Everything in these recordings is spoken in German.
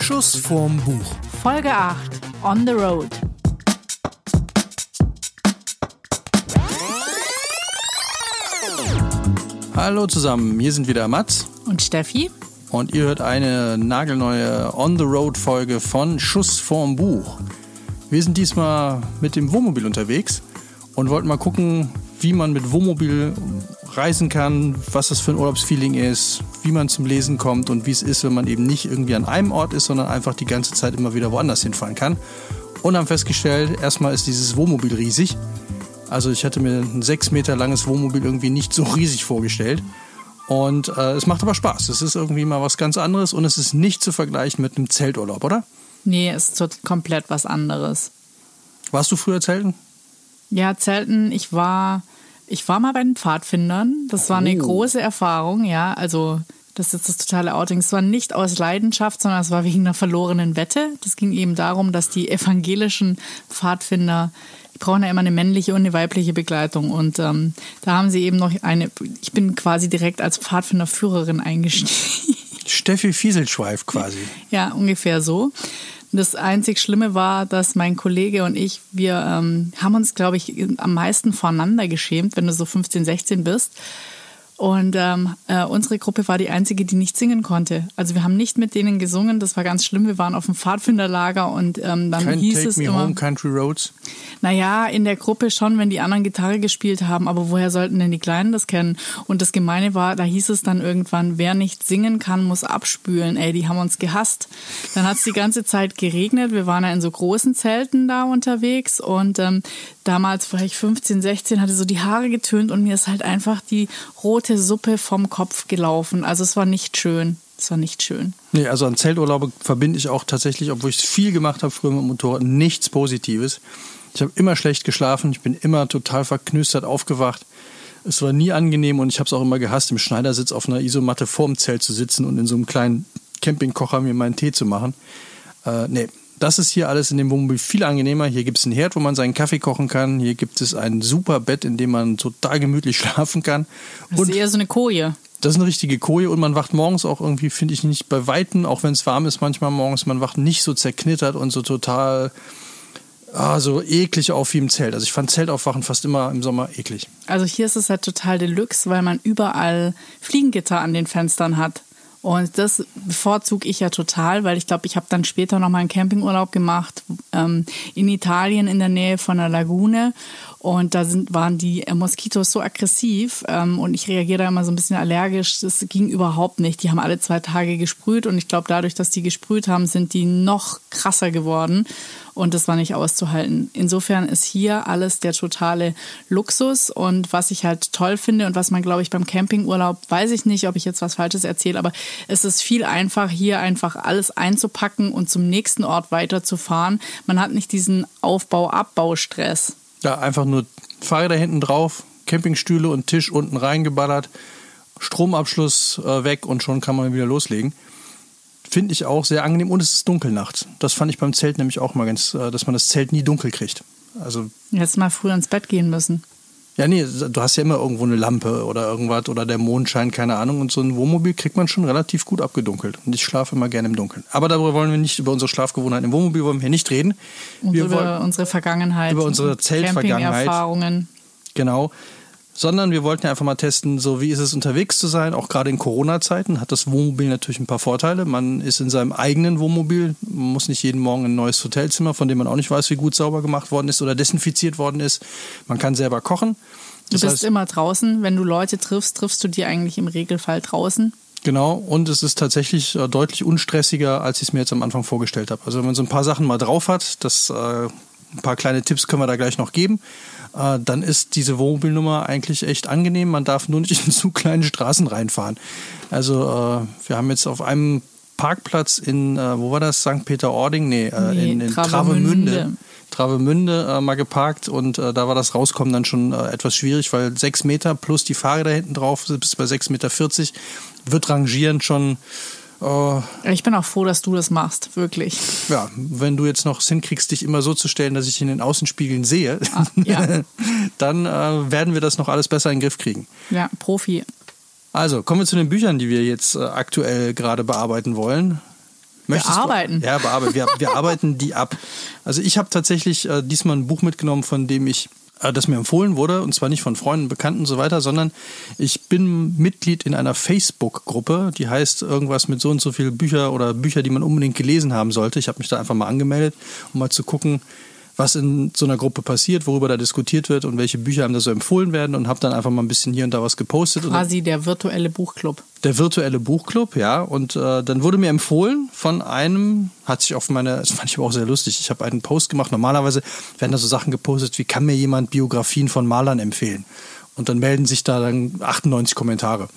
Schuss vorm Buch. Folge 8 On the Road. Hallo zusammen, hier sind wieder Mats Und Steffi? und ihr hört eine nagelneue On the Road Folge von Schuss vorm Buch. Wir sind diesmal mit dem Wohnmobil unterwegs und wollten mal gucken, wie man mit Wohnmobil reisen kann, was das für ein Urlaubsfeeling ist, wie man zum Lesen kommt und wie es ist, wenn man eben nicht irgendwie an einem Ort ist, sondern einfach die ganze Zeit immer wieder woanders hinfahren kann. Und haben festgestellt, erstmal ist dieses Wohnmobil riesig. Also ich hatte mir ein sechs Meter langes Wohnmobil irgendwie nicht so riesig vorgestellt. Und äh, es macht aber Spaß. Es ist irgendwie mal was ganz anderes und es ist nicht zu vergleichen mit einem Zelturlaub, oder? Nee, ist tot- komplett was anderes. Warst du früher Zelten? Ja, Zelten, ich war, ich war mal bei den Pfadfindern. Das war eine Oh. große Erfahrung, ja. Also, das ist jetzt das totale Outing. Es war nicht aus Leidenschaft, sondern es war wegen einer verlorenen Wette. Das ging eben darum, dass die evangelischen Pfadfinder, die brauchen ja immer eine männliche und eine weibliche Begleitung. Und ähm, da haben sie eben noch eine, ich bin quasi direkt als Pfadfinderführerin eingestiegen. Steffi Fieselschweif quasi. Ja, ungefähr so. Das einzig Schlimme war, dass mein Kollege und ich, wir ähm, haben uns, glaube ich, am meisten voreinander geschämt, wenn du so 15, 16 bist. Und ähm, äh, unsere Gruppe war die einzige, die nicht singen konnte. Also wir haben nicht mit denen gesungen, das war ganz schlimm. Wir waren auf dem Pfadfinderlager und ähm, dann Kein hieß Take es Me immer, Home Country Roads. naja, in der Gruppe schon, wenn die anderen Gitarre gespielt haben, aber woher sollten denn die Kleinen das kennen? Und das Gemeine war, da hieß es dann irgendwann, wer nicht singen kann, muss abspülen. Ey, die haben uns gehasst. Dann hat es die ganze Zeit geregnet. Wir waren ja in so großen Zelten da unterwegs und ähm, damals ich 15, 16, hatte so die Haare getönt und mir ist halt einfach die rote Suppe vom Kopf gelaufen. Also es war nicht schön. Es war nicht schön. Nee, also an Zelturlaube verbinde ich auch tatsächlich, obwohl ich viel gemacht habe früher mit dem Motorrad, nichts Positives. Ich habe immer schlecht geschlafen, ich bin immer total verknüstert aufgewacht. Es war nie angenehm und ich habe es auch immer gehasst, im Schneidersitz auf einer Isomatte vorm Zelt zu sitzen und in so einem kleinen Campingkocher mir meinen Tee zu machen. Äh, nee, das ist hier alles in dem Wohnmobil viel angenehmer. Hier gibt es einen Herd, wo man seinen Kaffee kochen kann. Hier gibt es ein super Bett, in dem man total gemütlich schlafen kann. Das ist eher so eine Koje. Das ist eine richtige Koje und man wacht morgens auch irgendwie, finde ich, nicht bei Weitem, auch wenn es warm ist manchmal morgens, man wacht nicht so zerknittert und so total ah, so eklig auf wie im Zelt. Also ich fand Zeltaufwachen fast immer im Sommer eklig. Also hier ist es halt total Deluxe, weil man überall Fliegengitter an den Fenstern hat. Und das bevorzuge ich ja total, weil ich glaube, ich habe dann später noch mal einen Campingurlaub gemacht ähm, in Italien in der Nähe von einer Lagune. Und da sind, waren die äh, Moskitos so aggressiv ähm, und ich reagiere da immer so ein bisschen allergisch. Das ging überhaupt nicht. Die haben alle zwei Tage gesprüht und ich glaube, dadurch, dass die gesprüht haben, sind die noch krasser geworden und das war nicht auszuhalten. Insofern ist hier alles der totale Luxus und was ich halt toll finde und was man, glaube ich, beim Campingurlaub, weiß ich nicht, ob ich jetzt was Falsches erzähle, aber es ist viel einfach, hier einfach alles einzupacken und zum nächsten Ort weiterzufahren. Man hat nicht diesen Aufbau-Abbau-Stress. Ja, einfach nur Fahrräder hinten drauf, Campingstühle und Tisch unten reingeballert, Stromabschluss äh, weg und schon kann man wieder loslegen. Finde ich auch sehr angenehm und es ist dunkel nachts. Das fand ich beim Zelt nämlich auch mal ganz, äh, dass man das Zelt nie dunkel kriegt. Also Jetzt mal früher ins Bett gehen müssen. Ja, nee, du hast ja immer irgendwo eine Lampe oder irgendwas oder der Mondschein, keine Ahnung. Und so ein Wohnmobil kriegt man schon relativ gut abgedunkelt. Und ich schlafe immer gerne im Dunkeln. Aber darüber wollen wir nicht, über unsere Schlafgewohnheiten im Wohnmobil wollen wir hier nicht reden. Und wir über wollen, unsere Vergangenheit. über unsere Zeltvergangenheit. Camping-Erfahrungen. genau. Sondern wir wollten ja einfach mal testen, so wie ist es unterwegs zu sein. Auch gerade in Corona-Zeiten hat das Wohnmobil natürlich ein paar Vorteile. Man ist in seinem eigenen Wohnmobil, man muss nicht jeden Morgen in ein neues Hotelzimmer, von dem man auch nicht weiß, wie gut sauber gemacht worden ist oder desinfiziert worden ist. Man kann selber kochen. Du Das bist heißt- immer draußen. Wenn du Leute triffst, triffst du die eigentlich im Regelfall draußen. Genau, und es ist tatsächlich äh, deutlich unstressiger, als ich es mir jetzt am Anfang vorgestellt habe. Also wenn man so ein paar Sachen mal drauf hat, das, äh, ein paar kleine Tipps können wir da gleich noch geben, äh, dann ist diese Wohnmobilnummer eigentlich echt angenehm. Man darf nur nicht in zu kleine Straßen reinfahren. Also äh, wir haben jetzt auf einem Parkplatz in, äh, wo war das, St. Peter-Ording? Nee, Nee, in, in Travemünde. Travemünde. Travemünde äh, mal geparkt und äh, da war das Rauskommen dann schon äh, etwas schwierig, weil sechs Meter plus die Fahrräder hinten drauf, bis bei 6,40 Meter wird rangieren schon, äh, Ich bin auch froh, dass du das machst, wirklich. ja, wenn du jetzt noch es hinkriegst, dich immer so zu stellen, dass ich in den Außenspiegeln sehe, Ah, ja. dann äh, werden wir das noch alles besser in den Griff kriegen. Ja, Profi. Also, kommen wir zu den Büchern, die wir jetzt äh, aktuell gerade bearbeiten wollen. Möchtest bearbeiten. Du? Ja, bearbeiten. Wir, wir arbeiten die ab. Also ich habe tatsächlich äh, diesmal ein Buch mitgenommen, von dem ich das mir empfohlen wurde, und zwar nicht von Freunden, Bekannten und so weiter, sondern ich bin Mitglied in einer Facebook-Gruppe, die heißt irgendwas mit so und so viele Bücher oder Bücher, die man unbedingt gelesen haben sollte. Ich habe mich da einfach mal angemeldet, um mal zu gucken, was in so einer Gruppe passiert, worüber da diskutiert wird und welche Bücher einem da so empfohlen werden und habe dann einfach mal ein bisschen hier und da was gepostet. Quasi der virtuelle Buchclub. Der virtuelle Buchclub, ja. Und äh, dann wurde mir empfohlen von einem, hat sich auf meine, das fand ich aber auch sehr lustig, ich habe einen Post gemacht. Normalerweise werden da so Sachen gepostet, wie kann mir jemand Biografien von Malern empfehlen? Und dann melden sich da dann 98 Kommentare.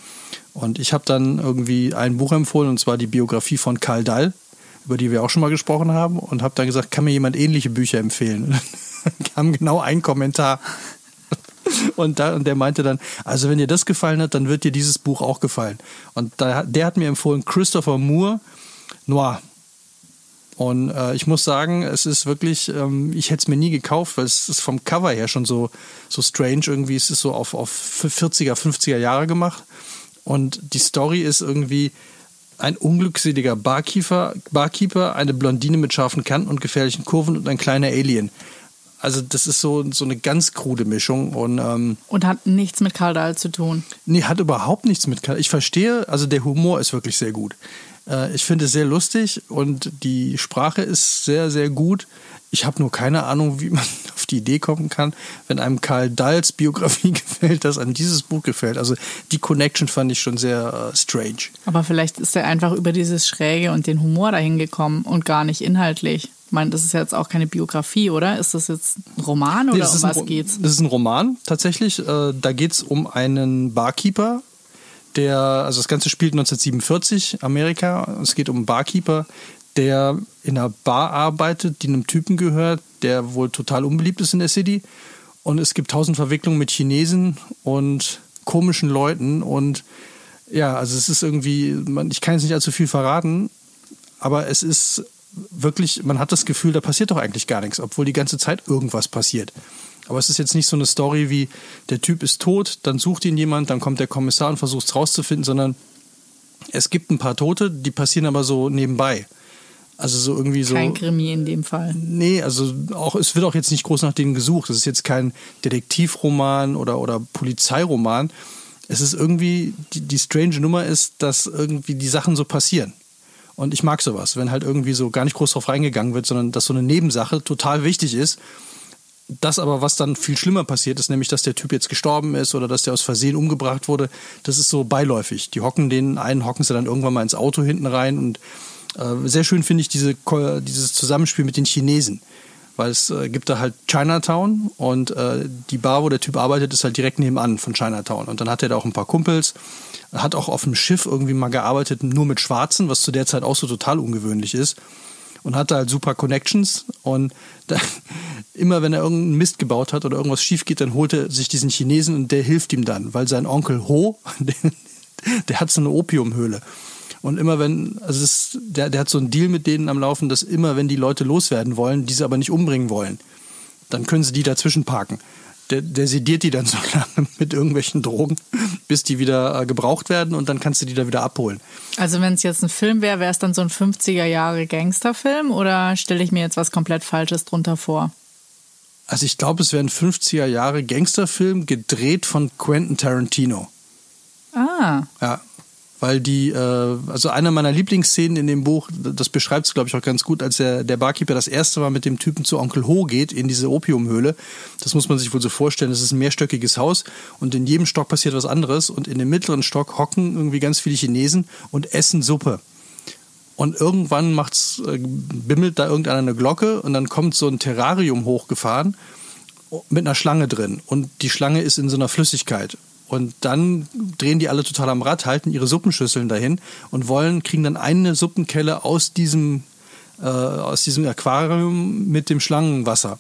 Und ich habe dann irgendwie ein Buch empfohlen, und zwar die Biografie von Karl Dall über die wir auch schon mal gesprochen haben, und habe dann gesagt, kann mir jemand ähnliche Bücher empfehlen? Kam genau ein Kommentar. Und, da, und der meinte dann, also wenn dir das gefallen hat, dann wird dir dieses Buch auch gefallen. Und da, der hat mir empfohlen, Christopher Moore, Noir. Und äh, ich muss sagen, es ist wirklich, ähm, ich hätte es mir nie gekauft, weil es ist vom Cover her schon so, so strange irgendwie. Es ist so auf, auf 40er, 50er Jahre gemacht. Und die Story ist irgendwie, ein unglückseliger Barkeeper, Barkeeper, eine Blondine mit scharfen Kanten und gefährlichen Kurven und ein kleiner Alien. Also das ist so, so eine ganz krude Mischung. Und, ähm, und hat nichts mit Karl Dahl zu tun. Nee, hat überhaupt nichts mit Karl. Ich verstehe, also der Humor ist wirklich sehr gut. Äh, ich finde es sehr lustig und die Sprache ist sehr, sehr gut. Ich habe nur keine Ahnung, wie man auf die Idee kommen kann, wenn einem Karl Dahls Biografie gefällt, dass einem dieses Buch gefällt. Also die Connection fand ich schon sehr äh, strange. Aber vielleicht ist er einfach über dieses Schräge und den Humor dahin gekommen und gar nicht inhaltlich. Ich meine, das ist jetzt auch keine Biografie, oder? Ist das jetzt ein Roman oder nee, um was geht's? Das ist ein Roman tatsächlich. Äh, da geht es um einen Barkeeper, der, also das Ganze spielt 1947, Amerika. Es geht um einen Barkeeper, der in einer Bar arbeitet, die einem Typen gehört, der wohl total unbeliebt ist in der City. Und es gibt tausend Verwicklungen mit Chinesen und komischen Leuten. Und ja, also es ist irgendwie, man, ich kann jetzt nicht allzu viel verraten, aber es ist wirklich, man hat das Gefühl, da passiert doch eigentlich gar nichts, obwohl die ganze Zeit irgendwas passiert. Aber es ist jetzt nicht so eine Story wie, der Typ ist tot, dann sucht ihn jemand, dann kommt der Kommissar und versucht es rauszufinden, sondern es gibt ein paar Tote, die passieren aber so nebenbei. Also so irgendwie so. Kein Krimi in dem Fall. Nee, also auch, es wird auch jetzt nicht groß nach denen gesucht. Es ist jetzt kein Detektivroman oder, oder Polizeiroman. Es ist irgendwie, die, die strange Nummer ist, dass irgendwie die Sachen so passieren. Und ich mag sowas, wenn halt irgendwie so gar nicht groß drauf reingegangen wird, sondern dass so eine Nebensache total wichtig ist. Das aber, was dann viel schlimmer passiert ist, nämlich, dass der Typ jetzt gestorben ist oder dass der aus Versehen umgebracht wurde, das ist so beiläufig. Die hocken den einen, hocken sie dann irgendwann mal ins Auto hinten rein und sehr schön finde ich diese, dieses Zusammenspiel mit den Chinesen. Weil es äh, gibt da halt Chinatown und äh, die Bar, wo der Typ arbeitet, ist halt direkt nebenan von Chinatown. Und dann hat er da auch ein paar Kumpels, hat auch auf dem Schiff irgendwie mal gearbeitet, nur mit Schwarzen, was zu der Zeit auch so total ungewöhnlich ist. Und hatte halt super Connections. Und da, immer wenn er irgendeinen Mist gebaut hat oder irgendwas schief geht, dann holt er sich diesen Chinesen und der hilft ihm dann, weil sein Onkel Ho, der, der hat so eine Opiumhöhle. Und immer wenn, also ist, der, der hat so einen Deal mit denen am Laufen, dass immer wenn die Leute loswerden wollen, diese aber nicht umbringen wollen, dann können sie die dazwischen parken. Der, der sediert die dann so lange mit irgendwelchen Drogen, bis die wieder äh, gebraucht werden und dann kannst du die da wieder abholen. Also wenn es jetzt ein Film wäre, wäre es dann so ein 50er Jahre Gangsterfilm oder stelle ich mir jetzt was komplett Falsches drunter vor? Also ich glaube, es wäre ein 50er Jahre Gangsterfilm gedreht von Quentin Tarantino. Ah. Ja, weil die, äh, also eine meiner Lieblingsszenen in dem Buch, das beschreibt es, glaube ich, auch ganz gut, als der, der Barkeeper das erste Mal mit dem Typen zu Onkel Ho geht in diese Opiumhöhle. Das muss man sich wohl so vorstellen. Das ist ein mehrstöckiges Haus und in jedem Stock passiert was anderes und in dem mittleren Stock hocken irgendwie ganz viele Chinesen und essen Suppe. Und irgendwann macht's, äh, bimmelt da irgendeiner eine Glocke und dann kommt so ein Terrarium hochgefahren mit einer Schlange drin. Und die Schlange ist in so einer Flüssigkeit. Und dann drehen die alle total am Rad, halten ihre Suppenschüsseln dahin und wollen, kriegen dann eine Suppenkelle aus diesem, äh, aus diesem Aquarium mit dem Schlangenwasser.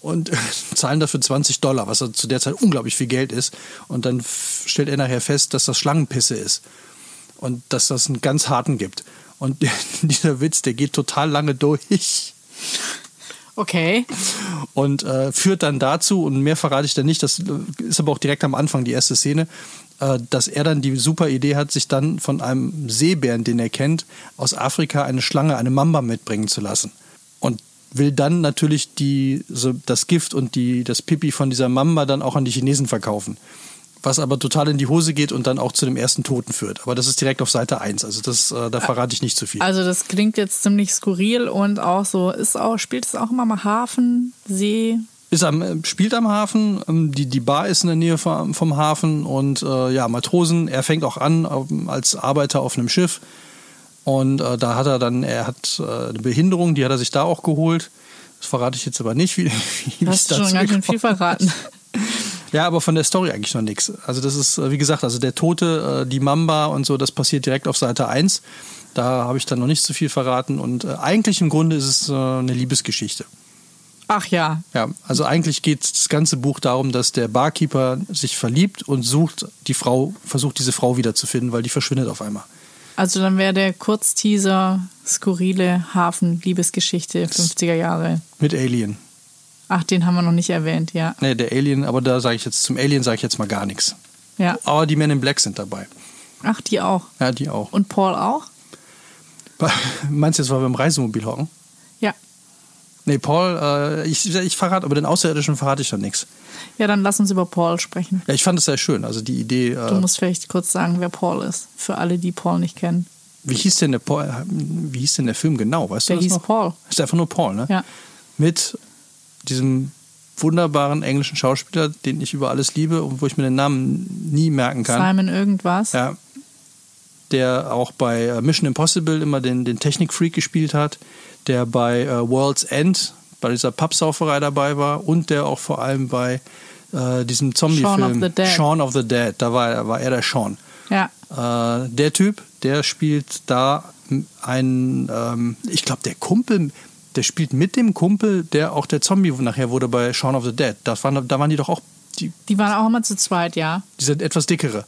Und zahlen dafür 20 Dollar, was zu der Zeit unglaublich viel Geld ist. Und dann stellt er nachher fest, dass das Schlangenpisse ist. Und dass das einen ganz harten gibt. Und dieser Witz, der geht total lange durch. Okay. Und äh, führt dann dazu, und mehr verrate ich dann nicht, das ist aber auch direkt am Anfang die erste Szene, äh, dass er dann die super Idee hat, sich dann von einem Seebären, den er kennt, aus Afrika eine Schlange, eine Mamba mitbringen zu lassen. Und will dann natürlich die, so das Gift und die, das Pipi von dieser Mamba dann auch an die Chinesen verkaufen. Was aber total in die Hose geht und dann auch zu dem ersten Toten führt. Aber das ist direkt auf Seite 1. Also das, äh, da verrate ich nicht zu viel. Also das klingt jetzt ziemlich skurril und auch so, ist auch, spielt es auch immer mal Hafen, See, ist am, äh, spielt am Hafen, ähm, die, die Bar ist in der Nähe vom, vom Hafen und äh, ja, Matrosen, er fängt auch an als Arbeiter auf einem Schiff und äh, da hat er dann, er hat äh, eine Behinderung, die hat er sich da auch geholt. Das verrate ich jetzt aber nicht, wie, wie Hast du schon ganz schön viel verraten. Ja, aber von der Story eigentlich noch nichts. Also das ist, äh, wie gesagt, also der Tote, äh, die Mamba und so, das passiert direkt auf Seite 1. Da habe ich dann noch nicht so viel verraten. Und äh, eigentlich im Grunde ist es eine Liebesgeschichte. Ach ja. Ja, also eigentlich geht das ganze Buch darum, dass der Barkeeper sich verliebt und sucht die Frau, versucht diese Frau wiederzufinden, weil die verschwindet auf einmal. Also dann wäre der Kurzteaser skurrile Hafen-Liebesgeschichte 50er Jahre. Mit Alien. Ach, den haben wir noch nicht erwähnt, ja. Nee, der Alien, aber da sage ich jetzt, zum Alien sage ich jetzt mal gar nichts. Ja. Aber die Men in Black sind dabei. Ach, die auch. Ja, die auch. Und Paul auch? Meinst du jetzt, weil wir im Reisemobil hocken? Ja. Nee, Paul, äh, ich, ich verrate, aber den Außerirdischen verrate ich dann nichts. Ja, dann lass uns über Paul sprechen. Ja, ich fand es sehr schön. Also die Idee. Äh, du musst vielleicht kurz sagen, wer Paul ist, für alle, die Paul nicht kennen. Wie hieß denn der Paul, wie hieß denn der Film genau? Weißt der du das hieß noch? Paul. Ist einfach nur Paul, ne? Ja. Mit diesem wunderbaren englischen Schauspieler, den ich über alles liebe und wo ich mir den Namen nie merken kann. Simon irgendwas. Ja. Der auch bei äh, Mission Impossible immer den, den Technik-Freak gespielt hat, der bei äh, World's End, bei dieser Pappsauferei dabei war und der auch vor allem bei äh, diesem Zombie-Film Shaun of the Dead. Shaun of the Dead, da war, war er der Sean. Ja. Äh, der Typ, der spielt da einen, ähm, ich glaube, der Kumpel, der spielt mit dem Kumpel, der auch der Zombie nachher wurde bei Shaun of the Dead. Das waren, da waren die doch auch. Die, die waren auch immer zu zweit, ja. Dieser etwas dickere.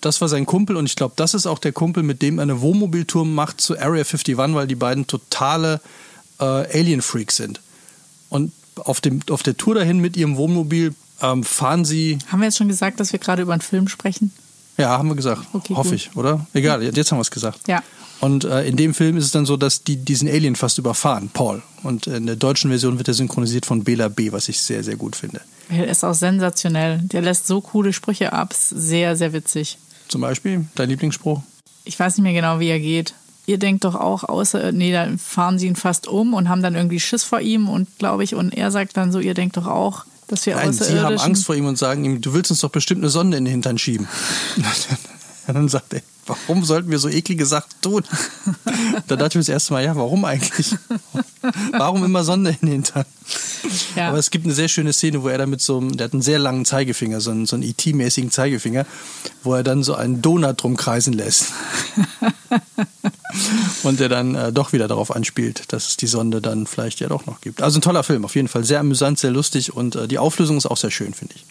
Das war sein Kumpel und ich glaube, das ist auch der Kumpel, mit dem er eine Wohnmobiltour macht zu Area 51, weil die beiden totale äh, Alien-Freaks sind. Und auf, dem, auf der Tour dahin mit ihrem Wohnmobil ähm, fahren sie. Haben wir jetzt schon gesagt, dass wir gerade über einen Film sprechen? Ja, haben wir gesagt. Okay, Hoffe gut. ich, oder? Egal, jetzt haben wir es gesagt. Ja. Und äh, in dem Film ist es dann so, dass die diesen Alien fast überfahren, Paul. Und in der deutschen Version wird er synchronisiert von Bela B., was ich sehr, sehr gut finde. Er ist auch sensationell. Der lässt so coole Sprüche ab. Sehr, sehr witzig. Zum Beispiel, dein Lieblingsspruch? Ich weiß nicht mehr genau, wie er geht. Ihr denkt doch auch, außer, nee, dann fahren sie ihn fast um und haben dann irgendwie Schiss vor ihm und glaube ich, und er sagt dann so, ihr denkt doch auch, dass wir Nein, sie haben. Angst vor ihm und sagen ihm, du willst uns doch bestimmt eine Sonde in den Hintern schieben. Und dann sagt er, warum sollten wir so eklige Sachen tun? Da dachte ich mir das erste Mal, ja, warum eigentlich? Warum immer Sonde in den Hintern? Ja. Aber es gibt eine sehr schöne Szene, wo er dann mit so einem, der hat einen sehr langen Zeigefinger, so einen, so einen IT-mäßigen Zeigefinger, wo er dann so einen Donut drum kreisen lässt. Und der dann äh, doch wieder darauf anspielt, dass es die Sonde dann vielleicht ja doch noch gibt. Also ein toller Film, auf jeden Fall. Sehr amüsant, sehr lustig und äh, die Auflösung ist auch sehr schön, finde ich.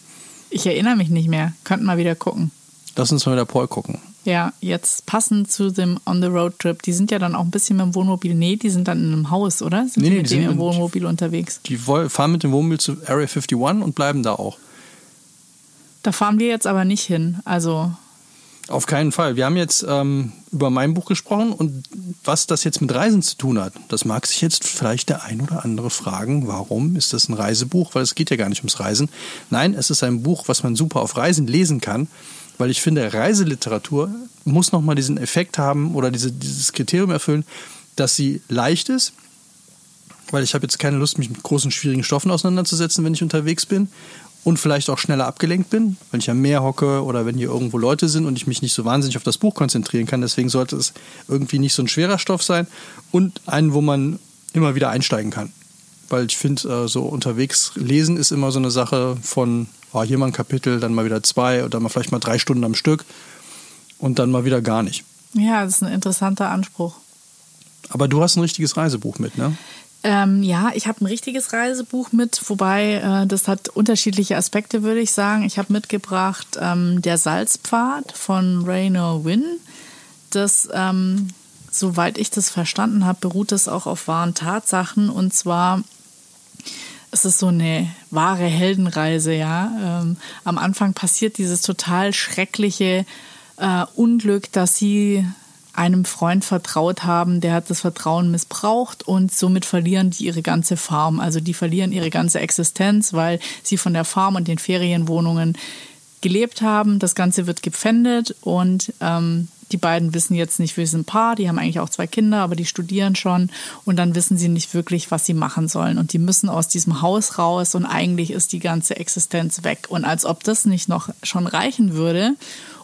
Ich erinnere mich nicht mehr. Könnten mal wieder gucken. Lass uns mal wieder Paul gucken. Ja, jetzt passend zu dem On-the-Road-Trip. Die sind ja dann auch ein bisschen mit dem Wohnmobil. Nee, die sind dann in einem Haus, oder? Sind Nee, die mit die dem Wohnmobil unterwegs? Die fahren mit dem Wohnmobil zu Area 51 und bleiben da auch. Da fahren wir jetzt aber nicht hin. Also, Auf keinen Fall. Wir haben jetzt ähm, über mein Buch gesprochen und was das jetzt mit Reisen zu tun hat, das mag sich jetzt vielleicht der ein oder andere fragen, warum ist das ein Reisebuch? Weil es geht ja gar nicht ums Reisen. Nein, es ist ein Buch, was man super auf Reisen lesen kann, weil ich finde, Reiseliteratur muss nochmal diesen Effekt haben oder diese, dieses Kriterium erfüllen, dass sie leicht ist, weil ich habe jetzt keine Lust, mich mit großen, schwierigen Stoffen auseinanderzusetzen, wenn ich unterwegs bin. Und vielleicht auch schneller abgelenkt bin, wenn ich am Meer hocke oder wenn hier irgendwo Leute sind und ich mich nicht so wahnsinnig auf das Buch konzentrieren kann. Deswegen sollte es irgendwie nicht so ein schwerer Stoff sein und einen, wo man immer wieder einsteigen kann. Weil ich finde, äh, so unterwegs lesen ist immer so eine Sache von, oh, hier mal ein Kapitel, dann mal wieder zwei oder mal vielleicht mal drei Stunden am Stück und dann mal wieder gar nicht. ja, das ist ein interessanter Anspruch. Aber du hast ein richtiges Reisebuch mit, ne? Ähm, ja, ich habe ein richtiges Reisebuch mit, wobei äh, das hat unterschiedliche Aspekte, würde ich sagen. Ich habe mitgebracht ähm, Der Salzpfad von Raynor Wynn. Das, ähm, soweit ich das verstanden habe, beruht das auch auf wahren Tatsachen. Und zwar es ist so eine wahre Heldenreise, ja. Ähm, am Anfang passiert dieses total schreckliche äh, Unglück, dass sie einem Freund vertraut haben, der hat das Vertrauen missbraucht und somit verlieren die ihre ganze Farm. Also die verlieren ihre ganze Existenz, weil sie von der Farm und den Ferienwohnungen gelebt haben. Das Ganze wird gepfändet und ähm, die beiden wissen jetzt nicht, wir sind ein Paar, die haben eigentlich auch zwei Kinder, aber die studieren schon und dann wissen sie nicht wirklich, was sie machen sollen. Und die müssen aus diesem Haus raus und eigentlich ist die ganze Existenz weg. Und als ob das nicht noch schon reichen würde,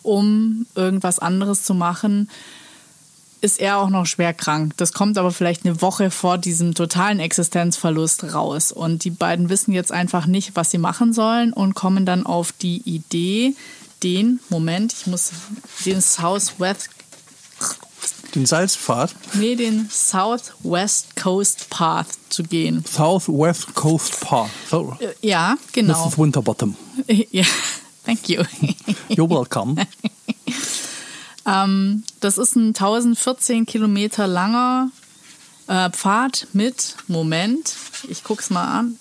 um irgendwas anderes zu machen, ist er auch noch schwer krank. Das kommt aber vielleicht eine Woche vor diesem totalen Existenzverlust raus. Und die beiden wissen jetzt einfach nicht, was sie machen sollen und kommen dann auf die Idee, den, Moment, ich muss den Southwest. Den Salzpfad? Nee, den Southwest Coast Path zu gehen. Southwest Coast Path. So. Äh, ja, genau. Mrs. Winterbottom. Ja, thank you. You're welcome. ähm, das ist ein 1014 Kilometer langer äh, Pfad mit, Moment, ich guck's mal an,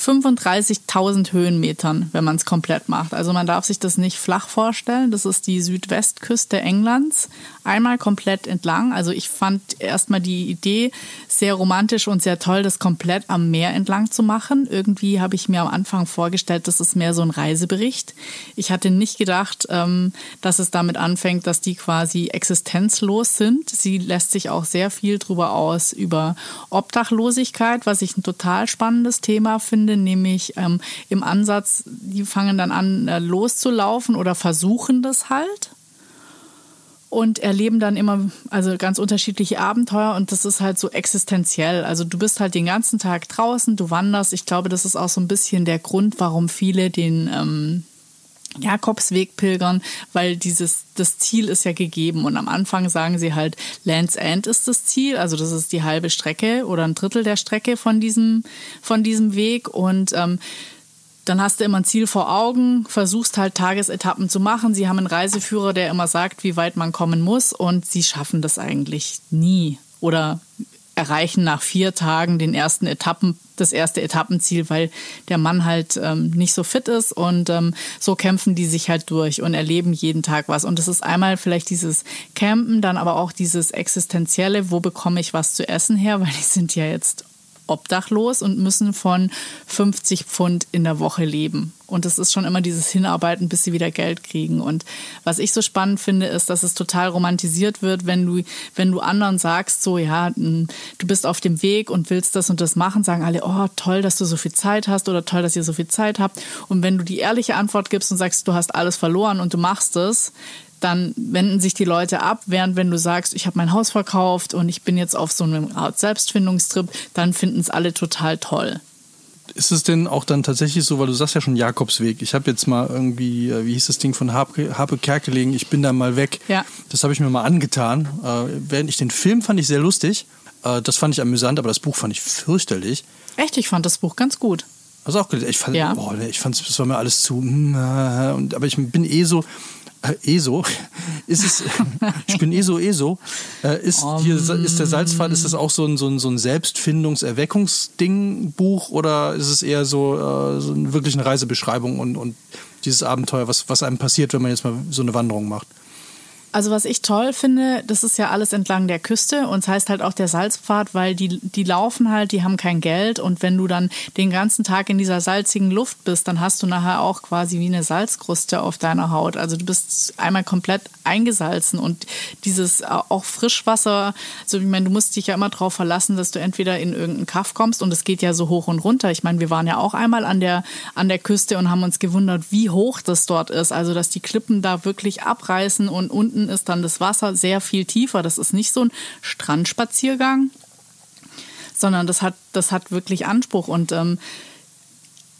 35.000 Höhenmetern, wenn man es komplett macht. Also man darf sich das nicht flach vorstellen. Das ist die Südwestküste Englands. Einmal komplett entlang. Also ich fand erstmal die Idee sehr romantisch und sehr toll, das komplett am Meer entlang zu machen. Irgendwie habe ich mir am Anfang vorgestellt, das ist mehr so ein Reisebericht. Ich hatte nicht gedacht, ähm, dass es damit anfängt, dass die quasi existenzlos sind. Sie lässt sich auch sehr viel drüber aus über Obdachlosigkeit, was ich ein total spannendes Thema finde finde, nämlich ähm, im Ansatz, die fangen dann an äh, loszulaufen oder versuchen das halt und erleben dann immer also ganz unterschiedliche Abenteuer und das ist halt so existenziell. Also du bist halt den ganzen Tag draußen, du wanderst. Ich glaube, das ist auch so ein bisschen der Grund, warum viele den ähm, Jakobsweg pilgern, weil dieses, das Ziel ist ja gegeben. Und am Anfang sagen sie halt, Land's End ist das Ziel. Also das ist die halbe Strecke oder ein Drittel der Strecke von diesem, von diesem Weg. Und ähm, dann hast du immer ein Ziel vor Augen, versuchst halt Tagesetappen zu machen. Sie haben einen Reiseführer, der immer sagt, wie weit man kommen muss. Und sie schaffen das eigentlich nie. Oder erreichen nach vier Tagen den ersten Etappen, das erste Etappenziel, weil der Mann halt ähm, nicht so fit ist und ähm, so kämpfen die sich halt durch und erleben jeden Tag was. Und es ist einmal vielleicht dieses Campen, dann aber auch dieses Existenzielle, wo bekomme ich was zu essen her, weil die sind ja jetzt obdachlos und müssen von 50 Pfund in der Woche leben. Und es ist schon immer dieses Hinarbeiten, bis sie wieder Geld kriegen. Und was ich so spannend finde, ist, dass es total romantisiert wird, wenn du, wenn du anderen sagst, so, ja, du bist auf dem Weg und willst das und das machen, sagen alle, oh, toll, dass du so viel Zeit hast oder toll, dass ihr so viel Zeit habt. Und wenn du die ehrliche Antwort gibst und sagst, du hast alles verloren und du machst es, dann wenden sich die Leute ab, während wenn du sagst, ich habe mein Haus verkauft und ich bin jetzt auf so einem Art Selbstfindungstrip, dann finden es alle total toll. Ist es denn auch dann tatsächlich so, weil du sagst ja schon Jakobsweg. Ich habe jetzt mal irgendwie, äh, wie hieß das Ding von Harpe, Harpe Kerkeling, ich bin da mal weg. Ja. Das habe ich mir mal angetan. Äh, während ich den Film fand ich sehr lustig. Äh, das fand ich amüsant, aber das Buch fand ich fürchterlich. Echt, ich fand das Buch ganz gut. Also auch ich fand, ja. boah, ich fand es war mir alles zu, hm, und, aber ich bin eh so, äh, ESO, ist es, ich bin ESO, ESO, äh, ist, um, hier, ist der Salzpfad, ist das auch so ein, so ein, so ein Selbstfindungs-Erweckungsding-Buch oder ist es eher so, äh, so wirklich eine Reisebeschreibung und, und dieses Abenteuer, was, was einem passiert, wenn man jetzt mal so eine Wanderung macht? Also was ich toll finde, das ist ja alles entlang der Küste und es heißt halt auch der Salzpfad, weil die, die laufen halt, die haben kein Geld und wenn du dann den ganzen Tag in dieser salzigen Luft bist, dann hast du nachher auch quasi wie eine Salzkruste auf deiner Haut. Also du bist einmal komplett eingesalzen und dieses auch Frischwasser, also ich meine, du musst dich ja immer darauf verlassen, dass du entweder in irgendeinen Kaff kommst und es geht ja so hoch und runter. Ich meine, wir waren ja auch einmal an der, an der Küste und haben uns gewundert, wie hoch das dort ist. Also dass die Klippen da wirklich abreißen und unten unten ist dann das Wasser sehr viel tiefer. Das ist nicht so ein Strandspaziergang, sondern das hat, das hat wirklich Anspruch. Und ähm,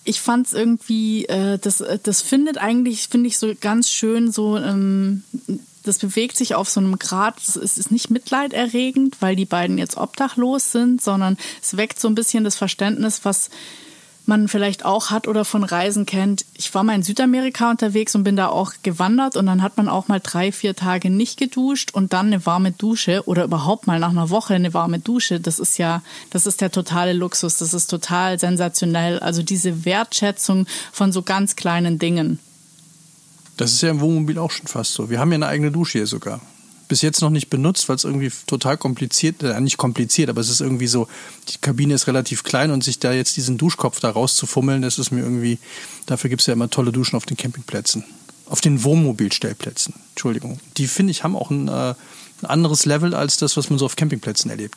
ich fand es irgendwie, äh, das, das findet eigentlich, finde ich so ganz schön so, ähm, das bewegt sich auf so einem Grad, es ist nicht mitleiderregend, weil die beiden jetzt obdachlos sind, sondern es weckt so ein bisschen das Verständnis, was man vielleicht auch hat oder von Reisen kennt. Ich war mal in Südamerika unterwegs und bin da auch gewandert und dann hat man auch mal drei, vier Tage nicht geduscht und dann eine warme Dusche oder überhaupt mal nach einer Woche eine warme Dusche. Das ist ja, das ist der totale Luxus. Das ist total sensationell. Also diese Wertschätzung von so ganz kleinen Dingen. Das ist ja im Wohnmobil auch schon fast so. Wir haben ja eine eigene Dusche hier sogar bis jetzt noch nicht benutzt, weil es irgendwie total kompliziert, äh, nicht kompliziert, aber es ist irgendwie so, die Kabine ist relativ klein und sich da jetzt diesen Duschkopf da rauszufummeln, das ist mir irgendwie, dafür gibt es ja immer tolle Duschen auf den Campingplätzen. Auf den Wohnmobilstellplätzen, Entschuldigung. Die, finde ich, haben auch ein, äh, ein anderes Level als das, was man so auf Campingplätzen erlebt.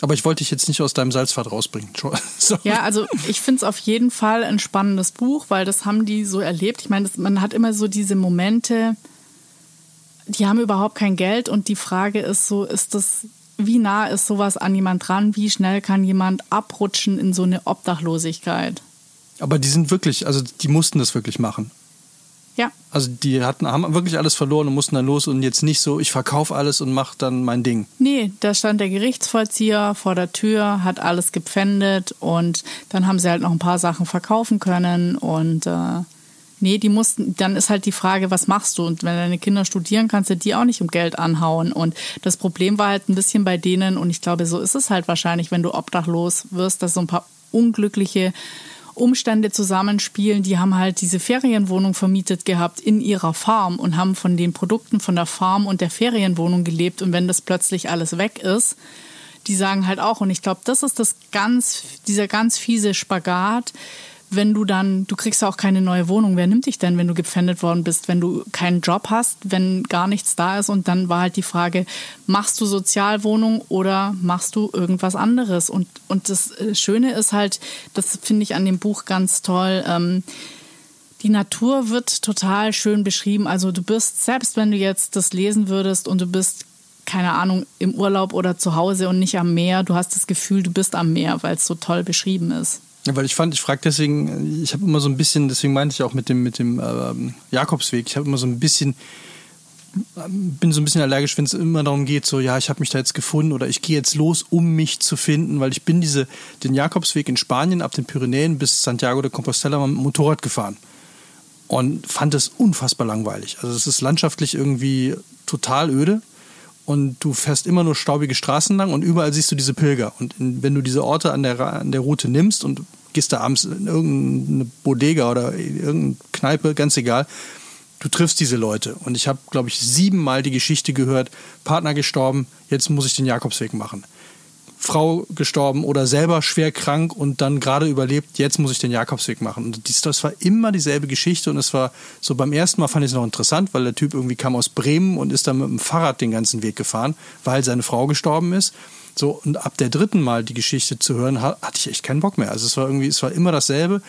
Aber ich wollte dich jetzt nicht aus deinem Salzpfad rausbringen. so. Ja, also ich finde es auf jeden Fall ein spannendes Buch, weil das haben die so erlebt. Ich meine, man hat immer so diese Momente, die haben überhaupt kein Geld und die Frage ist so, ist das, wie nah ist sowas an jemand dran? Wie schnell kann jemand abrutschen in so eine Obdachlosigkeit? Aber die sind wirklich, also die mussten das wirklich machen. Ja. Also die hatten, haben wirklich alles verloren und mussten dann los und jetzt nicht so, ich verkaufe alles und mache dann mein Ding. Nee, da stand der Gerichtsvollzieher vor der Tür, hat alles gepfändet und dann haben sie halt noch ein paar Sachen verkaufen können und äh, Nee, die mussten, dann ist halt die Frage, was machst du? Und wenn deine Kinder studieren, kannst du die auch nicht um Geld anhauen. Und das Problem war halt ein bisschen bei denen, und ich glaube, so ist es halt wahrscheinlich, wenn du obdachlos wirst, dass so ein paar unglückliche Umstände zusammenspielen. Die haben halt diese Ferienwohnung vermietet gehabt in ihrer Farm und haben von den Produkten von der Farm und der Ferienwohnung gelebt. Und wenn das plötzlich alles weg ist, die sagen halt auch, und ich glaube, das ist das ganz, dieser ganz fiese Spagat, wenn du dann, du kriegst ja auch keine neue Wohnung. Wer nimmt dich denn, wenn du gepfändet worden bist, wenn du keinen Job hast, wenn gar nichts da ist? Und dann war halt die Frage, machst du Sozialwohnung oder machst du irgendwas anderes? Und, und das äh, Schöne ist halt, das finde ich an dem Buch ganz toll, ähm, die Natur wird total schön beschrieben. Also du bist, selbst wenn du jetzt das lesen würdest und du bist keine Ahnung, im Urlaub oder zu Hause und nicht am Meer. Du hast das Gefühl, du bist am Meer, weil es so toll beschrieben ist. Weil ich fand, ich frage deswegen, ich habe immer so ein bisschen, deswegen meinte ich auch mit dem, mit dem ähm, Jakobsweg, ich habe immer so ein bisschen, bin so ein bisschen allergisch, wenn es immer darum geht, so, ja, ich habe mich da jetzt gefunden oder ich gehe jetzt los, um mich zu finden, weil ich bin diese, den Jakobsweg in Spanien ab den Pyrenäen bis Santiago de Compostela mit dem Motorrad gefahren und fand es unfassbar langweilig. Also es ist landschaftlich irgendwie total öde und du fährst immer nur staubige Straßen lang und überall siehst du diese Pilger. Und wenn du diese Orte an der, an der Route nimmst und gehst da abends in irgendeine Bodega oder irgendeine Kneipe, ganz egal, du triffst diese Leute. Und ich habe, glaube ich, siebenmal die Geschichte gehört, Partner gestorben, jetzt muss ich den Jakobsweg machen. Frau gestorben oder selber schwer krank und dann gerade überlebt, jetzt muss ich den Jakobsweg machen. Und das war immer dieselbe Geschichte und es war so beim ersten Mal fand ich es noch interessant, weil der Typ irgendwie kam aus Bremen und ist dann mit dem Fahrrad den ganzen Weg gefahren, weil seine Frau gestorben ist. So, und ab der dritten Mal die Geschichte zu hören, hatte ich echt keinen Bock mehr. Also es war irgendwie, es war immer dasselbe.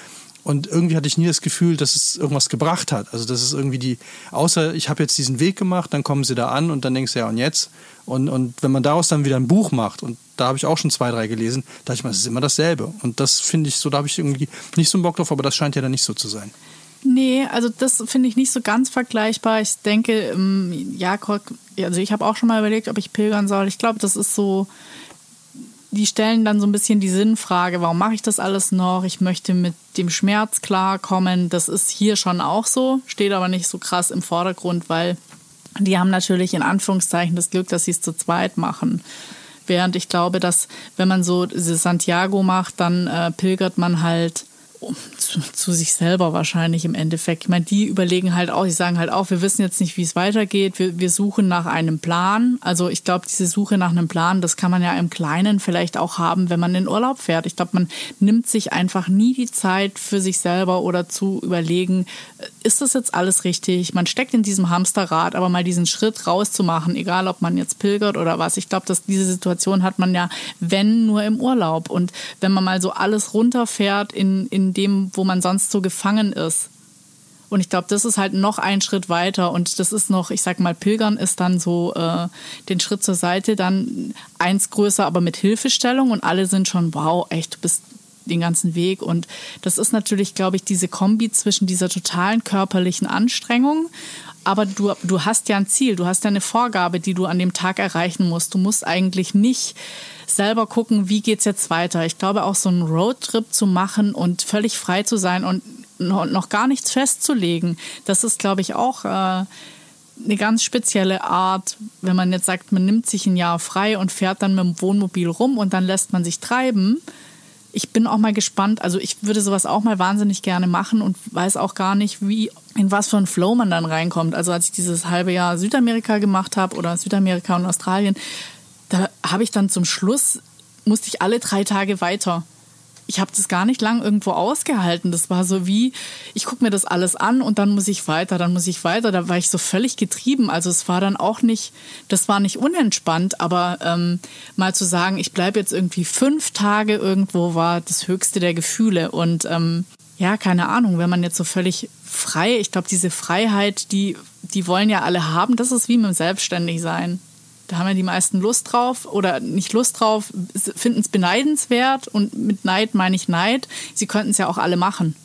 Und irgendwie hatte ich nie das Gefühl, dass es irgendwas gebracht hat. Also das ist irgendwie die, außer ich habe jetzt diesen Weg gemacht, dann kommen sie da an und dann denkst du, ja und jetzt? Und, und wenn man daraus dann wieder ein Buch macht, und da habe ich auch schon zwei, drei gelesen, da dachte ich mal, es ist immer dasselbe. Und das finde ich so, da habe ich irgendwie nicht so einen Bock drauf, aber das scheint ja dann nicht so zu sein. Nee, also das finde ich nicht so ganz vergleichbar. Ich denke, ähm, Jakob, also ich habe auch schon mal überlegt, ob ich pilgern soll. Ich glaube, das ist so, die stellen dann so ein bisschen die Sinnfrage, warum mache ich das alles noch? Ich möchte mit dem Schmerz klarkommen. Das ist hier schon auch so, steht aber nicht so krass im Vordergrund, weil die haben natürlich in Anführungszeichen das Glück, dass sie es zu zweit machen. Während ich glaube, dass wenn man so Santiago macht, dann äh, pilgert man halt zu, zu, sich selber wahrscheinlich im Endeffekt. Ich meine, die überlegen halt auch, die sagen halt auch, wir wissen jetzt nicht, wie es weitergeht. Wir, wir suchen nach einem Plan. Also ich glaube, diese Suche nach einem Plan, das kann man ja im Kleinen vielleicht auch haben, wenn man in Urlaub fährt. Ich glaube, man nimmt sich einfach nie die Zeit für sich selber oder zu überlegen, ist das jetzt alles richtig? Man steckt in diesem Hamsterrad, aber mal diesen Schritt rauszumachen, egal ob man jetzt pilgert oder was. Ich glaube, dass diese Situation hat man ja, wenn nur im Urlaub. Und wenn man mal so alles runterfährt in, in dem, wo man sonst so gefangen ist. Und ich glaube, das ist halt noch ein Schritt weiter. Und das ist noch, ich sag mal, Pilgern ist dann so äh, den Schritt zur Seite, dann eins größer, aber mit Hilfestellung. Und alle sind schon, wow, echt, du bist den ganzen Weg. Und das ist natürlich, glaube ich, diese Kombi zwischen dieser totalen körperlichen Anstrengung, aber du, du hast ja ein Ziel, du hast ja eine Vorgabe, die du an dem Tag erreichen musst. Du musst eigentlich nicht selber gucken, wie geht's jetzt weiter. Ich glaube, auch so einen Roadtrip zu machen und völlig frei zu sein und noch gar nichts festzulegen, das ist, glaube ich, auch äh, eine ganz spezielle Art, wenn man jetzt sagt, man nimmt sich ein Jahr frei und fährt dann mit dem Wohnmobil rum und dann lässt man sich treiben ich bin auch mal gespannt. Also ich würde sowas auch mal wahnsinnig gerne machen und weiß auch gar nicht, wie in was für ein Flow man dann reinkommt. Also als ich dieses halbe Jahr Südamerika gemacht habe oder Südamerika und Australien, da habe ich dann zum Schluss musste ich alle drei Tage weiter ich habe das gar nicht lang irgendwo ausgehalten. Das war so wie, ich gucke mir das alles an und dann muss ich weiter, dann muss ich weiter. Da war ich so völlig getrieben. Also es war dann auch nicht, das war nicht unentspannt, aber ähm, mal zu sagen, ich bleibe jetzt irgendwie fünf Tage irgendwo, war das höchste der Gefühle. Und ähm, ja, keine Ahnung, wenn man jetzt so völlig frei, ich glaube, diese Freiheit, die, die wollen ja alle haben, das ist wie mit dem Selbstständigsein. Da haben ja die meisten Lust drauf oder nicht Lust drauf, finden es beneidenswert und mit Neid meine ich Neid. Sie könnten es ja auch alle machen.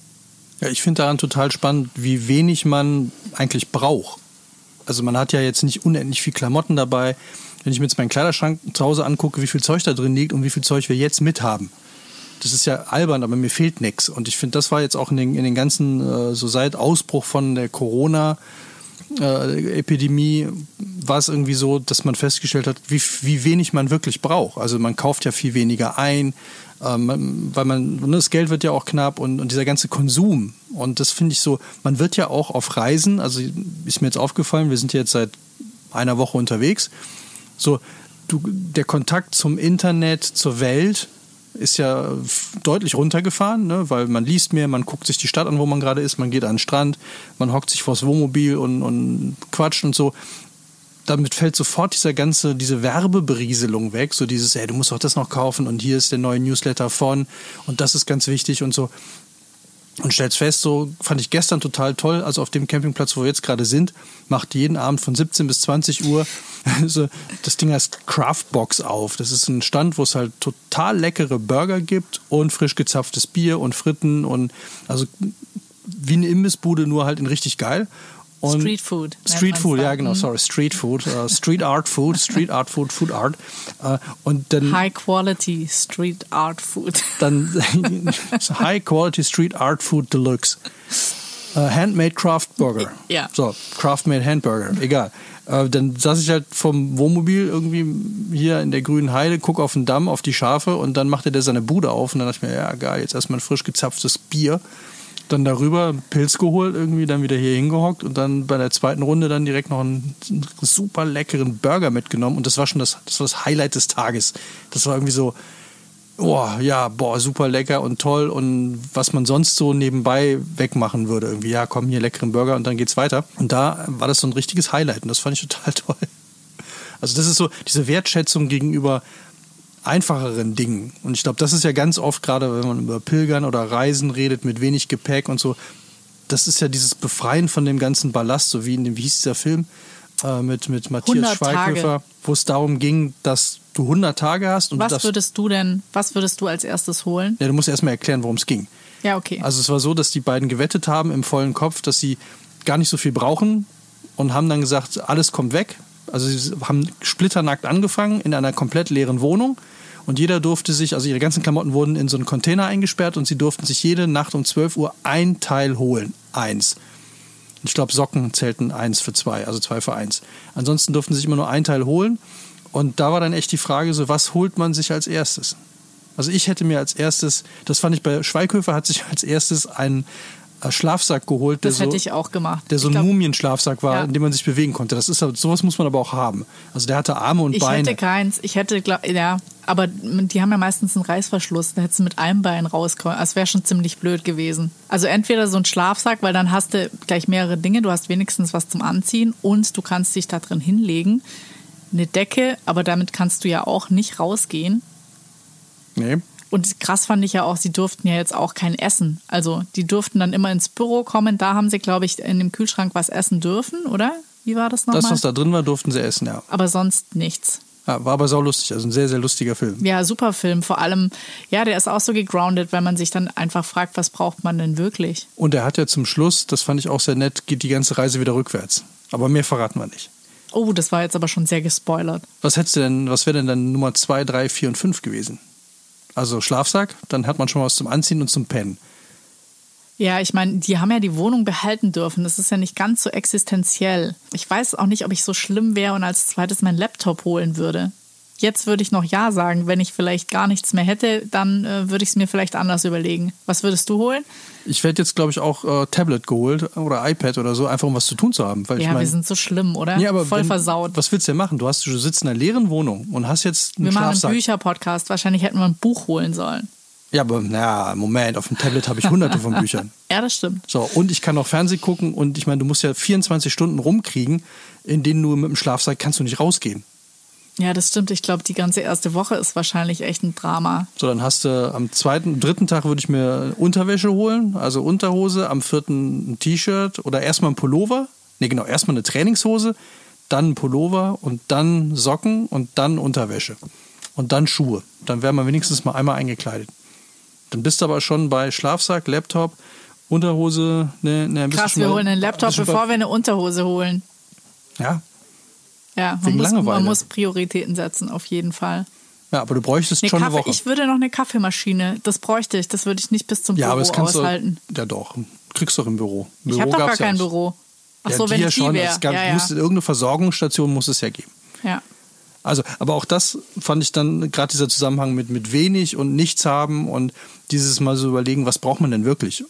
Ja, ich finde daran total spannend, wie wenig man eigentlich braucht. Also man hat ja jetzt nicht unendlich viel Klamotten dabei. Wenn ich mir jetzt meinen Kleiderschrank zu Hause angucke, wie viel Zeug da drin liegt und wie viel Zeug wir jetzt mit haben. Das ist ja albern, aber mir fehlt nichts. Und ich finde, das war jetzt auch in den, in den ganzen, äh, so seit Ausbruch von der Corona- äh, Epidemie war es irgendwie so, dass man festgestellt hat, wie, wie wenig man wirklich braucht. Also man kauft ja viel weniger ein, ähm, weil man, ne, das Geld wird ja auch knapp und, und dieser ganze Konsum. Und das finde ich so, man wird ja auch auf Reisen, also ist mir jetzt aufgefallen, wir sind jetzt seit einer Woche unterwegs, so du, der Kontakt zum Internet, zur Welt, ist ja deutlich runtergefahren, ne? weil man liest mehr, man guckt sich die Stadt an, wo man gerade ist, man geht an den Strand, man hockt sich vors Wohnmobil und, und quatscht und so. Damit fällt sofort dieser ganze, diese Werbeberieselung weg, so dieses, ey, du musst auch das noch kaufen und hier ist der neue Newsletter von und das ist ganz wichtig und so und stellst fest, so fand ich gestern total toll, also auf dem Campingplatz, wo wir jetzt gerade sind, macht jeden Abend von 17 bis 20 Uhr so, das Ding heißt Craftbox auf. Das ist ein Stand, wo es halt total leckere Burger gibt und frisch gezapftes Bier und Fritten und also wie eine Imbissbude, nur halt in richtig geil. Und Street Food. Street Food, ja genau, mhm. sorry, Street Food, uh, Street Art Food, Street Art Food, Food Art. Uh, und dann High Quality Street Art Food. Dann High Quality Street Art Food Deluxe. Uh, handmade Craft Burger. Ja. So, Craftmade Handburger, egal. Dann saß ich halt vom Wohnmobil irgendwie hier in der grünen Heide, guck auf den Damm, auf die Schafe und dann machte der seine Bude auf und dann dachte ich mir, ja geil, jetzt erstmal ein frisch gezapftes Bier dann darüber Pilz geholt, irgendwie dann wieder hier hingehockt und dann bei der zweiten Runde dann direkt noch einen super leckeren Burger mitgenommen. Und das war schon das, das, war das Highlight des Tages. Das war irgendwie so, oh ja, boah, super lecker und toll und was man sonst so nebenbei wegmachen würde. Irgendwie, ja, komm, hier leckeren Burger und dann geht's weiter. Und da war das so ein richtiges Highlight und das fand ich total toll. Also das ist so diese Wertschätzung gegenüber einfacheren Dingen. Und ich glaube, das ist ja ganz oft, gerade wenn man über Pilgern oder Reisen redet mit wenig Gepäck und so, das ist ja dieses Befreien von dem ganzen Ballast, so wie in dem, wie hieß dieser Film äh, mit, mit Matthias Schweighöfer, wo es darum ging, dass du 100 Tage hast. Und was würdest du denn, was würdest du als erstes holen? Ja, du musst erstmal erklären, worum es ging. Ja, okay. Also es war so, dass die beiden gewettet haben im vollen Kopf, dass sie gar nicht so viel brauchen und haben dann gesagt, alles kommt weg. Also sie haben splitternackt angefangen in einer komplett leeren Wohnung und jeder durfte sich, also ihre ganzen Klamotten wurden in so einen Container eingesperrt und sie durften sich jede Nacht um 12 Uhr ein Teil holen. Eins. Ich glaube, Socken zählten eins für zwei, also zwei für eins. Ansonsten durften sie sich immer nur ein Teil holen. Und da war dann echt die Frage, so was holt man sich als erstes? Also ich hätte mir als erstes, das fand ich bei Schweighöfer, hat sich als erstes ein Schlafsack geholt, der das hätte so, ich auch gemacht. Der so ein Mumienschlafsack war, ja. in dem man sich bewegen konnte. Das ist sowas muss man aber auch haben. Also der hatte Arme und ich Beine. Ich hätte keins. Ich hätte glaub, ja, aber die haben ja meistens einen Reißverschluss. Da hättest du mit einem Bein rauskommen. Das wäre schon ziemlich blöd gewesen. Also entweder so ein Schlafsack, weil dann hast du gleich mehrere Dinge. Du hast wenigstens was zum Anziehen und du kannst dich da drin hinlegen. Eine Decke, aber damit kannst du ja auch nicht rausgehen. Nee. Und krass fand ich ja auch, sie durften ja jetzt auch kein Essen. Also die durften dann immer ins Büro kommen. Da haben sie, glaube ich, in dem Kühlschrank was essen dürfen, oder? Wie war das nochmal? Das, was da drin war, durften sie essen, ja. Aber sonst nichts. Ja, war aber sau lustig, also ein sehr, sehr lustiger Film. Ja, super Film. Vor allem, ja, der ist auch so gegroundet, weil man sich dann einfach fragt, was braucht man denn wirklich? Und er hat ja zum Schluss, das fand ich auch sehr nett, geht die ganze Reise wieder rückwärts. Aber mehr verraten wir nicht. Oh, das war jetzt aber schon sehr gespoilert. Was hättest du denn, was wäre denn dann Nummer 2, 3, 4 und 5 gewesen? Also Schlafsack, dann hat man schon was zum Anziehen und zum Pennen. Ja, ich meine, die haben ja die Wohnung behalten dürfen. Das ist ja nicht ganz so existenziell. Ich weiß auch nicht, ob ich so schlimm wäre und als zweites meinen Laptop holen würde. Jetzt würde ich noch Ja sagen. Wenn ich vielleicht gar nichts mehr hätte, dann äh, würde ich es mir vielleicht anders überlegen. Was würdest du holen? Ich werde jetzt, glaube ich, auch äh, Tablet geholt oder iPad oder so, einfach um was zu tun zu haben. Ja, ich mein, wir sind so schlimm, oder? Ja, aber Voll wenn, versaut. Was willst du denn machen? Du, hast, du sitzt in einer leeren Wohnung und hast jetzt einen wir machen einen Schlafsack. Bücher-Podcast. Wahrscheinlich hätten wir ein Buch holen sollen. Ja, aber naja, Moment, auf dem Tablet habe ich hunderte von Büchern. Ja, das stimmt. So, und ich kann auch Fernsehen gucken und ich meine, du musst ja 24 Stunden rumkriegen, in denen du mit dem Schlafsack kannst du nicht rausgehen. Ja, das stimmt. Ich glaube, die ganze erste Woche ist wahrscheinlich echt ein Drama. So, dann hast du am zweiten, dritten Tag würde ich mir Unterwäsche holen, also Unterhose, am vierten ein T-Shirt oder erstmal ein Pullover. Nee, genau, erstmal eine Trainingshose, dann ein Pullover und dann Socken und dann Unterwäsche. Und dann Schuhe. Dann wäre man wenigstens mal einmal eingekleidet. Dann bist du aber schon bei Schlafsack, Laptop, Unterhose, ne, ne, Krass, wir holen einen Laptop, bevor wir eine Unterhose holen. Ja, Ja, man muss, man muss Prioritäten setzen, auf jeden Fall. ja, aber du bräuchtest Eine schon eine Kaffee, Woche. ich würde noch eine Kaffeemaschine, das bräuchte ich, das würde ich nicht bis zum ja, Büro aber das kannst aushalten. du. Ja, doch. Kriegst du doch im Büro. Im ich habe doch gar ja kein nicht. Büro. Ach ja, so, wenn ich die schon. Es gab, Ja, ja. musste, irgendeine Versorgungsstation muss es ja geben. ja. Also, aber auch das fand ich dann gerade dieser Zusammenhang mit, mit wenig und nichts haben und dieses mal so überlegen, was braucht man denn wirklich?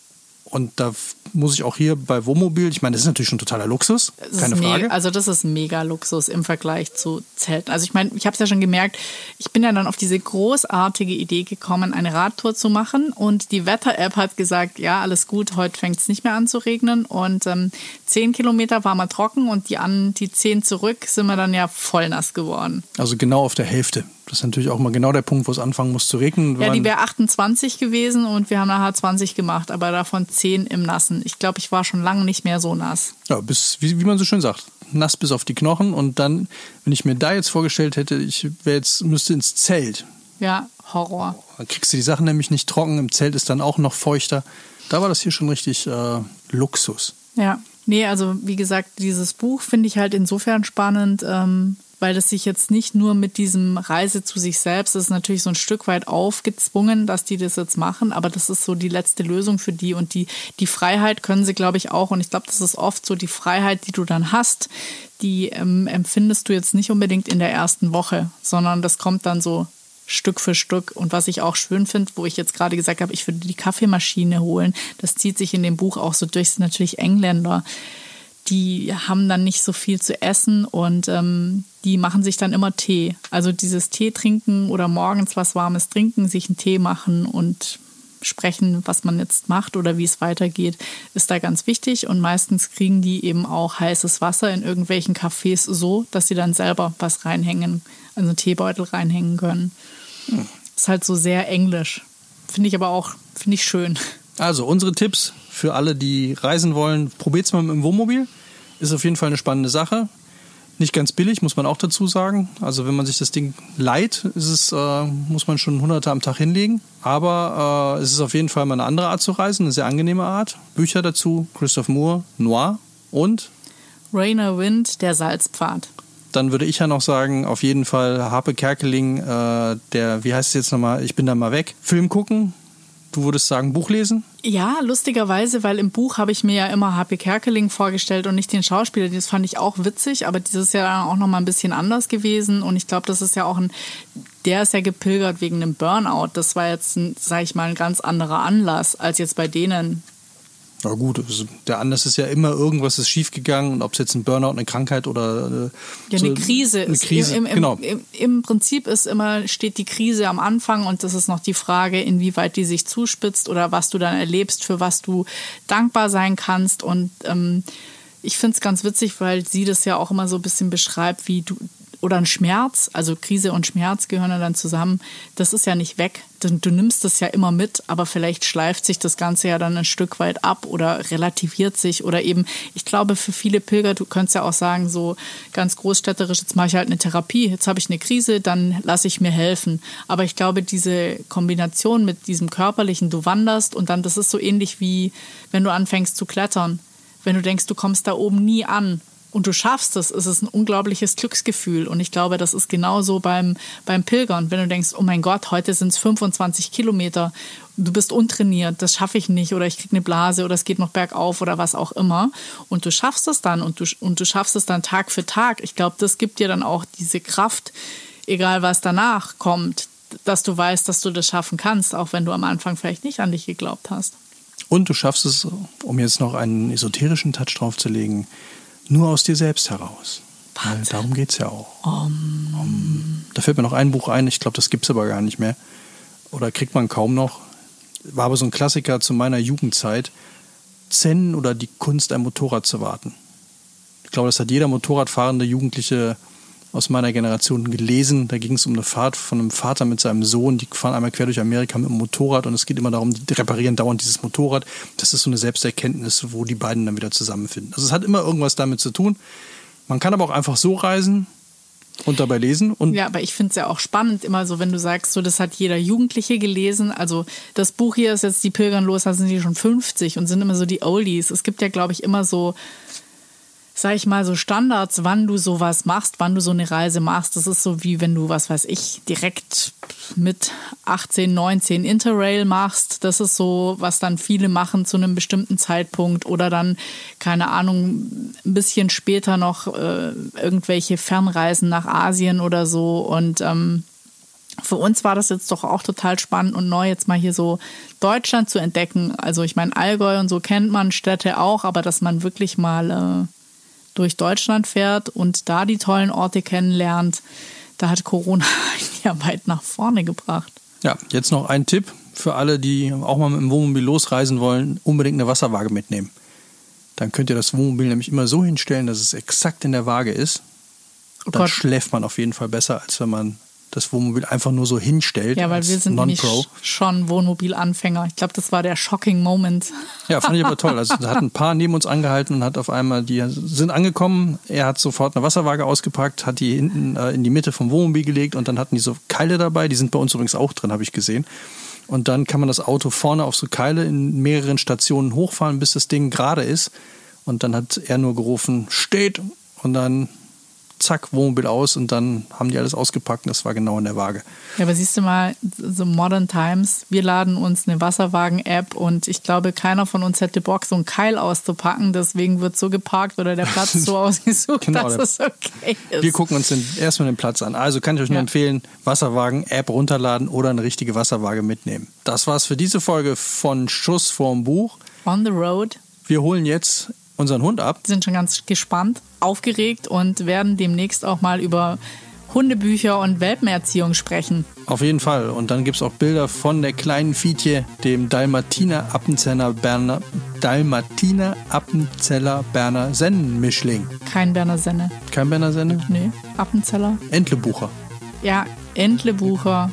Und da muss ich auch hier bei Wohnmobil, ich meine, das ist natürlich schon totaler Luxus, Das keine Frage. Also das ist mega Luxus im Vergleich zu Zelten. Also ich meine, ich habe es ja schon gemerkt, ich bin ja dann auf diese großartige Idee gekommen, eine Radtour zu machen und die Wetter-App hat gesagt, ja, alles gut, heute fängt es nicht mehr an zu regnen und ähm, zehn Kilometer war mal trocken und die, an, die zehn zurück sind wir dann ja voll nass geworden. Also genau auf der Hälfte. Das ist natürlich auch mal genau der Punkt, wo es anfangen muss zu regnen. Ja, die wäre 28 gewesen und wir haben nachher 20 gemacht, aber davon 10 im Nassen. Ich glaube, ich war schon lange nicht mehr so nass. ja, bis, wie, wie man so schön sagt, nass bis auf die Knochen. Und dann, wenn ich mir da jetzt vorgestellt hätte, ich wäre jetzt, müsste ins Zelt. Ja, Horror. Dann kriegst du die Sachen nämlich nicht trocken. Im Zelt ist dann auch noch feuchter. Da war das hier schon richtig äh, Luxus. Ja, nee, also wie gesagt, dieses Buch finde ich halt insofern spannend, ähm, weil es sich jetzt nicht nur mit diesem Reise zu sich selbst, das ist natürlich so ein Stück weit aufgezwungen, dass die das jetzt machen, aber das ist so die letzte Lösung für die und die, die Freiheit können sie, glaube ich, auch und ich glaube, das ist oft so die Freiheit, die du dann hast, die ähm, empfindest du jetzt nicht unbedingt in der ersten Woche, sondern das kommt dann so Stück für Stück. Und was ich auch schön finde, wo ich jetzt gerade gesagt habe, ich würde die Kaffeemaschine holen, das zieht sich in dem Buch auch so durch, das sind natürlich Engländer. Die haben dann nicht so viel zu essen und ähm, die machen sich dann immer Tee. Also dieses Tee trinken oder morgens was Warmes trinken, sich einen Tee machen und sprechen, was man jetzt macht oder wie es weitergeht, ist da ganz wichtig. Und meistens kriegen die eben auch heißes Wasser in irgendwelchen Cafés so, dass sie dann selber was reinhängen, also einen Teebeutel reinhängen können. Ist halt so sehr englisch. Finde ich aber auch, finde ich schön. Also unsere Tipps für alle, die reisen wollen, probiert's mal mit dem Wohnmobil. Ist auf jeden Fall eine spannende Sache. Nicht ganz billig, muss man auch dazu sagen. Also wenn man sich das Ding leiht, ist es, äh, muss man schon Hunderte am Tag hinlegen. Aber äh, es ist auf jeden Fall mal eine andere Art zu reisen, eine sehr angenehme Art. Bücher dazu, Christoph Moore, Noir und Rainer Wind, der Salzpfad. dann würde ich ja noch sagen, auf jeden Fall Harpe Kerkeling, äh, der, wie heißt es jetzt nochmal, ich bin da mal weg, Film gucken. Du würdest sagen, Buch lesen? Ja, lustigerweise, weil im Buch habe ich mir ja immer H.P. Kerkeling vorgestellt und nicht den Schauspieler. Das fand ich auch witzig, aber dieses Jahr auch nochmal ein bisschen anders gewesen. Und ich glaube, das ist ja auch ein, der ist ja gepilgert wegen einem Burnout. Das war jetzt, sage ich mal, ein ganz anderer Anlass als jetzt bei denen. Na gut, also der Anlass ist ja immer, irgendwas ist schiefgegangen und ob es jetzt ein Burnout, eine Krankheit oder äh, Ja, so eine Krise. Eine ist. Krise, Im, im, genau. Im, Im Prinzip ist immer, steht die Krise am Anfang und das ist noch die Frage, inwieweit die sich zuspitzt oder was du dann erlebst, für was du dankbar sein kannst. Und ähm, ich finde es ganz witzig, weil sie das ja auch immer so ein bisschen beschreibt, wie du oder ein Schmerz, also Krise und Schmerz gehören ja dann zusammen. Das ist ja nicht weg. Du, du nimmst das ja immer mit, aber vielleicht schleift sich das Ganze ja dann ein Stück weit ab oder relativiert sich oder eben, ich glaube, für viele Pilger, du könntest ja auch sagen, so ganz großstädterisch, jetzt mache ich halt eine Therapie, jetzt habe ich eine Krise, dann lasse ich mir helfen. Aber ich glaube, diese Kombination mit diesem körperlichen, du wanderst und dann, das ist so ähnlich wie, wenn du anfängst zu klettern. Wenn du denkst, du kommst da oben nie an, und du schaffst es, ist es ein unglaubliches Glücksgefühl. Und ich glaube, das ist genauso beim, beim Pilgern. Wenn du denkst, oh mein Gott, heute sind es 25 Kilometer, du bist untrainiert, das schaffe ich nicht oder ich kriege eine Blase oder es geht noch bergauf oder was auch immer. Und du schaffst es dann und du, und du schaffst es dann Tag für Tag. Ich glaube, das gibt dir dann auch diese Kraft, egal was danach kommt, dass du weißt, dass du das schaffen kannst, auch wenn du am Anfang vielleicht nicht an dich geglaubt hast. Und du schaffst es, um jetzt noch einen esoterischen Touch draufzulegen, nur aus dir selbst heraus. Weil darum geht es ja auch. Um. Um. Da fällt mir noch ein Buch ein, ich glaube, das gibt es aber gar nicht mehr. Oder kriegt man kaum noch. War aber so ein Klassiker zu meiner Jugendzeit. Zen oder die Kunst, ein Motorrad zu warten. Ich glaube, das hat jeder Motorradfahrende Jugendliche aus meiner Generation gelesen. Da ging es um eine Fahrt von einem Vater mit seinem Sohn. Die fahren einmal quer durch Amerika mit dem Motorrad und es geht immer darum, die reparieren dauernd dieses Motorrad. Das ist so eine Selbsterkenntnis, wo die beiden dann wieder zusammenfinden. Also es hat immer irgendwas damit zu tun. Man kann aber auch einfach so reisen und dabei lesen. Und ja, aber ich finde es ja auch spannend, immer so, wenn du sagst, so das hat jeder Jugendliche gelesen. Also das Buch hier ist jetzt Die Pilgern los, da sind die schon 50 und sind immer so die Oldies. Es gibt ja, glaube ich, immer so sag ich mal, so Standards, wann du sowas machst, wann du so eine Reise machst. Das ist so wie wenn du, was weiß ich, direkt mit 18, 19 Interrail machst. Das ist so, was dann viele machen zu einem bestimmten Zeitpunkt oder dann, keine Ahnung, ein bisschen später noch äh, irgendwelche Fernreisen nach Asien oder so. Und ähm, für uns war das jetzt doch auch total spannend und neu, jetzt mal hier so Deutschland zu entdecken. Also ich meine, Allgäu und so kennt man, Städte auch, aber dass man wirklich mal äh, durch Deutschland fährt und da die tollen Orte kennenlernt, da hat Corona ja weit nach vorne gebracht. Ja, jetzt noch ein Tipp für alle, die auch mal mit dem Wohnmobil losreisen wollen, unbedingt eine Wasserwaage mitnehmen. Dann könnt ihr das Wohnmobil nämlich immer so hinstellen, dass es exakt in der Waage ist. Oh dann schläft man auf jeden Fall besser, als wenn man das Wohnmobil einfach nur so hinstellt. Ja, weil wir sind nämlich schon Wohnmobilanfänger. Ich glaube, das war der shocking Moment. Ja, fand ich aber toll. Also da hat ein Paar neben uns angehalten und hat auf einmal, die sind angekommen, er hat sofort eine Wasserwaage ausgepackt, hat die hinten äh, in die Mitte vom Wohnmobil gelegt und dann hatten die so Keile dabei, die sind bei uns übrigens auch drin, habe ich gesehen. Und dann kann man das Auto vorne auf so Keile in mehreren Stationen hochfahren, bis das Ding gerade ist. Und dann hat er nur gerufen, steht. Und dann zack, Wohnmobil aus und dann haben die alles ausgepackt und das war genau in der Waage. Ja, aber siehst du mal, so Modern Times, wir laden uns eine Wasserwagen-App und ich glaube, keiner von uns hätte Bock, so einen Keil auszupacken, deswegen wird so geparkt oder der Platz so ausgesucht, genau, dass es okay ist. Wir gucken uns den, erstmal den Platz an. Also kann ich euch nur ja. empfehlen, Wasserwagen-App runterladen oder eine richtige Wasserwaage mitnehmen. Das war's für diese Folge von Schuss vorm Buch. On the Road. Wir holen jetzt unseren Hund ab. Wir sind schon ganz gespannt, aufgeregt und werden demnächst auch mal über Hundebücher und Welpenerziehung sprechen. Auf jeden Fall. Und dann gibt es auch Bilder von der kleinen Fietje, dem Dalmatiner Appenzeller Berner Dalmatiner Appenzeller Berner Sennenmischling. Kein Berner Senne. Kein Berner Senne? Nee, Appenzeller. Entlebucher. Ja, Entlebucher.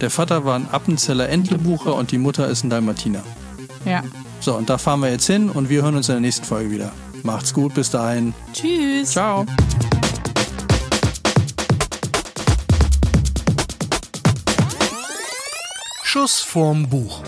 Der Vater war ein Appenzeller Entlebucher und die Mutter ist ein Dalmatiner. Ja. So, und da fahren wir jetzt hin und wir hören uns in der nächsten Folge wieder. Macht's gut, bis dahin. Tschüss. Ciao. Schuss vorm Buch.